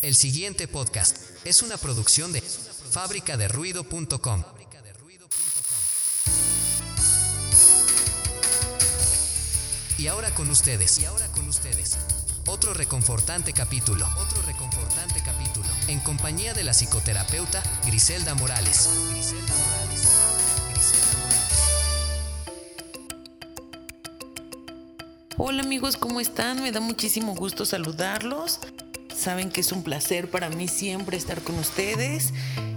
El siguiente podcast es una producción de fábricaderuido.com. Y ahora con ustedes, y ahora con ustedes, otro reconfortante capítulo, otro reconfortante capítulo, en compañía de la psicoterapeuta. Griselda Morales. Griselda Morales. Hola amigos, ¿cómo están? Me da muchísimo gusto saludarlos. Saben que es un placer para mí siempre estar con ustedes.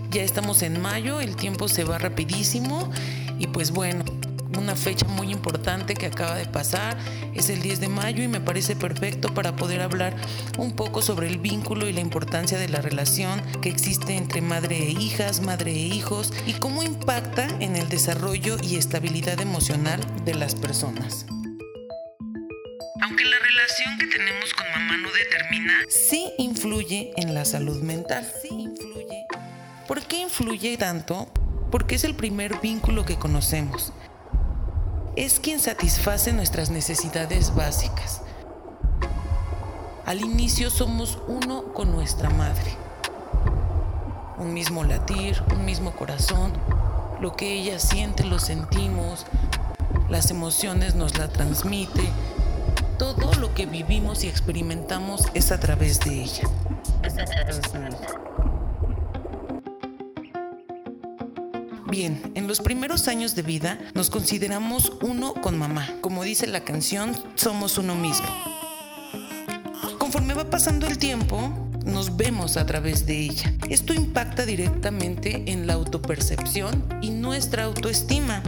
Ya estamos en mayo, el tiempo se va rapidísimo y pues bueno, una fecha muy importante que acaba de pasar es el 10 de mayo y me parece perfecto para poder hablar un poco sobre el vínculo y la importancia de la relación que existe entre madre e hijas, madre e hijos y cómo impacta en el desarrollo y estabilidad emocional de las personas. La relación que tenemos con mamá no determina, sí influye en la salud mental. Sí influye. ¿Por qué influye tanto? Porque es el primer vínculo que conocemos. Es quien satisface nuestras necesidades básicas. Al inicio somos uno con nuestra madre. Un mismo latir, un mismo corazón. Lo que ella siente lo sentimos. Las emociones nos la transmite todo lo que vivimos y experimentamos es a través de ella. Bien, en los primeros años de vida nos consideramos uno con mamá. Como dice la canción, somos uno mismo. Conforme va pasando el tiempo, nos vemos a través de ella. Esto impacta directamente en la autopercepción y nuestra autoestima.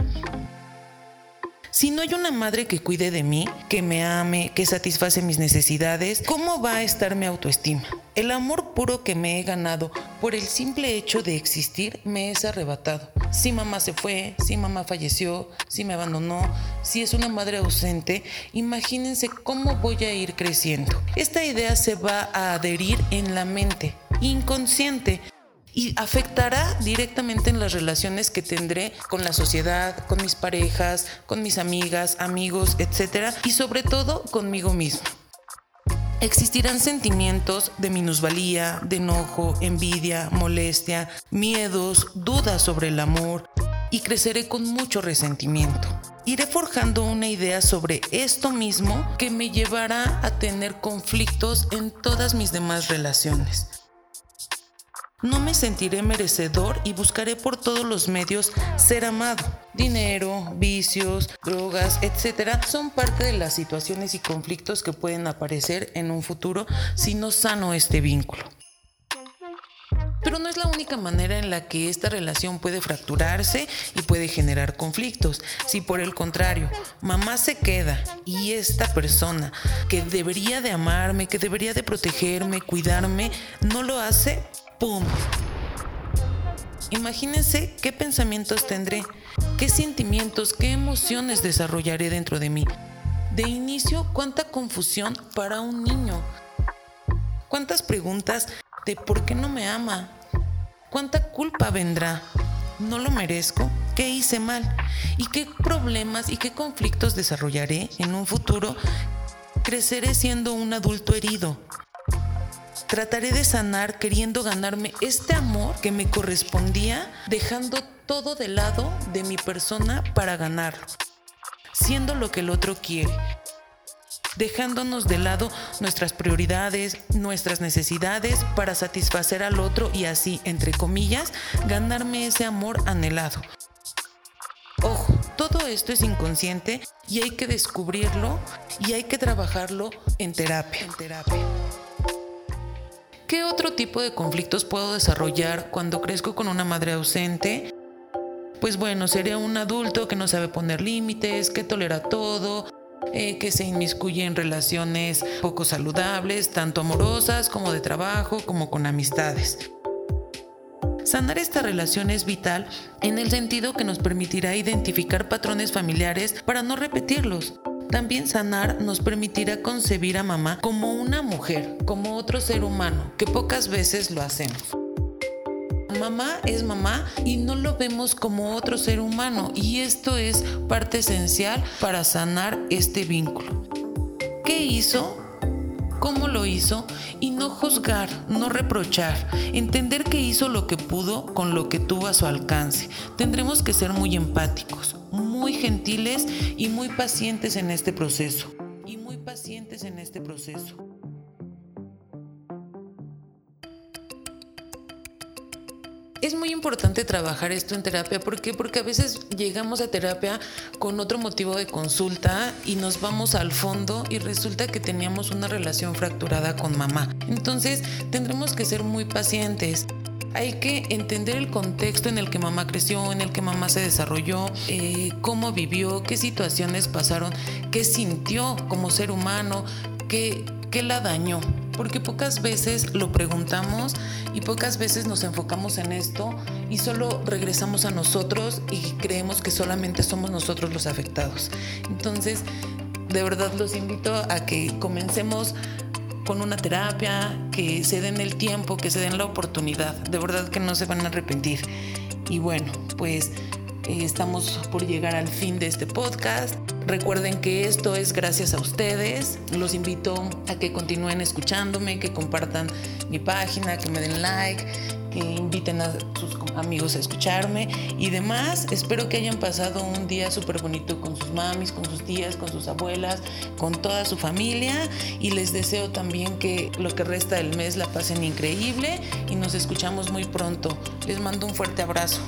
Si no hay una madre que cuide de mí, que me ame, que satisface mis necesidades, ¿cómo va a estar mi autoestima? El amor puro que me he ganado por el simple hecho de existir me es arrebatado. Si mamá se fue, si mamá falleció, si me abandonó, si es una madre ausente, imagínense cómo voy a ir creciendo. Esta idea se va a adherir en la mente inconsciente y afectará directamente en las relaciones que tendré con la sociedad, con mis parejas, con mis amigas, amigos, etc. Y sobre todo conmigo mismo. Existirán sentimientos de minusvalía, de enojo, envidia, molestia, miedos, dudas sobre el amor y creceré con mucho resentimiento. Iré forjando una idea sobre esto mismo que me llevará a tener conflictos en todas mis demás relaciones no me sentiré merecedor y buscaré por todos los medios ser amado. Dinero, vicios, drogas, etc. son parte de las situaciones y conflictos que pueden aparecer en un futuro si no sano este vínculo. Pero no es la única manera en la que esta relación puede fracturarse y puede generar conflictos. Si por el contrario, mamá se queda y esta persona que debería de amarme, que debería de protegerme, cuidarme, no lo hace, ¡Pum! Imagínense qué pensamientos tendré, qué sentimientos, qué emociones desarrollaré dentro de mí. De inicio, cuánta confusión para un niño. Cuántas preguntas de por qué no me ama. Cuánta culpa vendrá. ¿No lo merezco? ¿Qué hice mal? ¿Y qué problemas y qué conflictos desarrollaré en un futuro? Creceré siendo un adulto herido, Trataré de sanar queriendo ganarme este amor que me correspondía, dejando todo de lado de mi persona para ganarlo, siendo lo que el otro quiere, dejándonos de lado nuestras prioridades, nuestras necesidades para satisfacer al otro y así, entre comillas, ganarme ese amor anhelado. Ojo, todo esto es inconsciente y hay que descubrirlo y hay que trabajarlo en terapia. En terapia. ¿Qué otro tipo de conflictos puedo desarrollar cuando crezco con una madre ausente? Pues bueno, sería un adulto que no sabe poner límites, que tolera todo, eh, que se inmiscuye en relaciones poco saludables, tanto amorosas como de trabajo, como con amistades. Sanar esta relación es vital en el sentido que nos permitirá identificar patrones familiares para no repetirlos. También sanar nos permitirá concebir a mamá como una mujer, como otro ser humano, que pocas veces lo hacemos. Mamá es mamá y no lo vemos como otro ser humano y esto es parte esencial para sanar este vínculo. ¿Qué hizo? cómo lo hizo y no juzgar, no reprochar, entender que hizo lo que pudo con lo que tuvo a su alcance. Tendremos que ser muy empáticos, muy gentiles y muy pacientes en este proceso. Y muy pacientes en este proceso. es muy importante trabajar esto en terapia. ¿Por qué? Porque a veces llegamos a terapia con otro motivo de consulta y nos vamos al fondo y resulta que teníamos una relación fracturada con mamá. Entonces tendremos que ser muy pacientes. Hay que entender el contexto en el que mamá creció, en el que mamá se desarrolló, eh, cómo vivió, qué situaciones pasaron, qué sintió como ser humano, qué, qué la dañó porque pocas veces lo preguntamos y pocas veces nos enfocamos en esto y solo regresamos a nosotros y creemos que solamente somos nosotros los afectados. Entonces, de verdad los invito a que comencemos con una terapia, que se den el tiempo, que se den la oportunidad. De verdad que no se van a arrepentir. Y bueno, pues eh, estamos por llegar al fin de este podcast. Recuerden que esto es gracias a ustedes. Los invito a que continúen escuchándome, que compartan mi página, que me den like, inviten a sus amigos a escucharme y demás. Espero que hayan pasado un día súper bonito con sus mamis, con sus tías, con sus abuelas, con toda su familia y les deseo también que lo que resta del mes la pasen increíble y nos escuchamos muy pronto. Les mando un fuerte abrazo.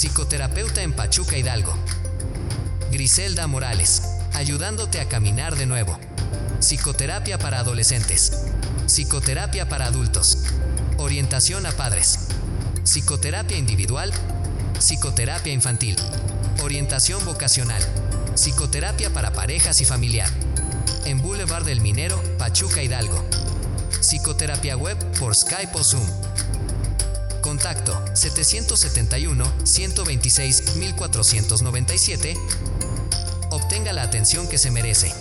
psicoterapeuta en Pachuca Hidalgo. Griselda Morales, ayudándote a caminar de nuevo. Psicoterapia para adolescentes. Psicoterapia para adultos. Orientación a padres. Psicoterapia individual. Psicoterapia infantil. Orientación vocacional. Psicoterapia para parejas y familiar. En Boulevard del Minero, Pachuca Hidalgo. Psicoterapia web por Skype o Zoom. Contacto 771-126-1497. Obtenga la atención que se merece.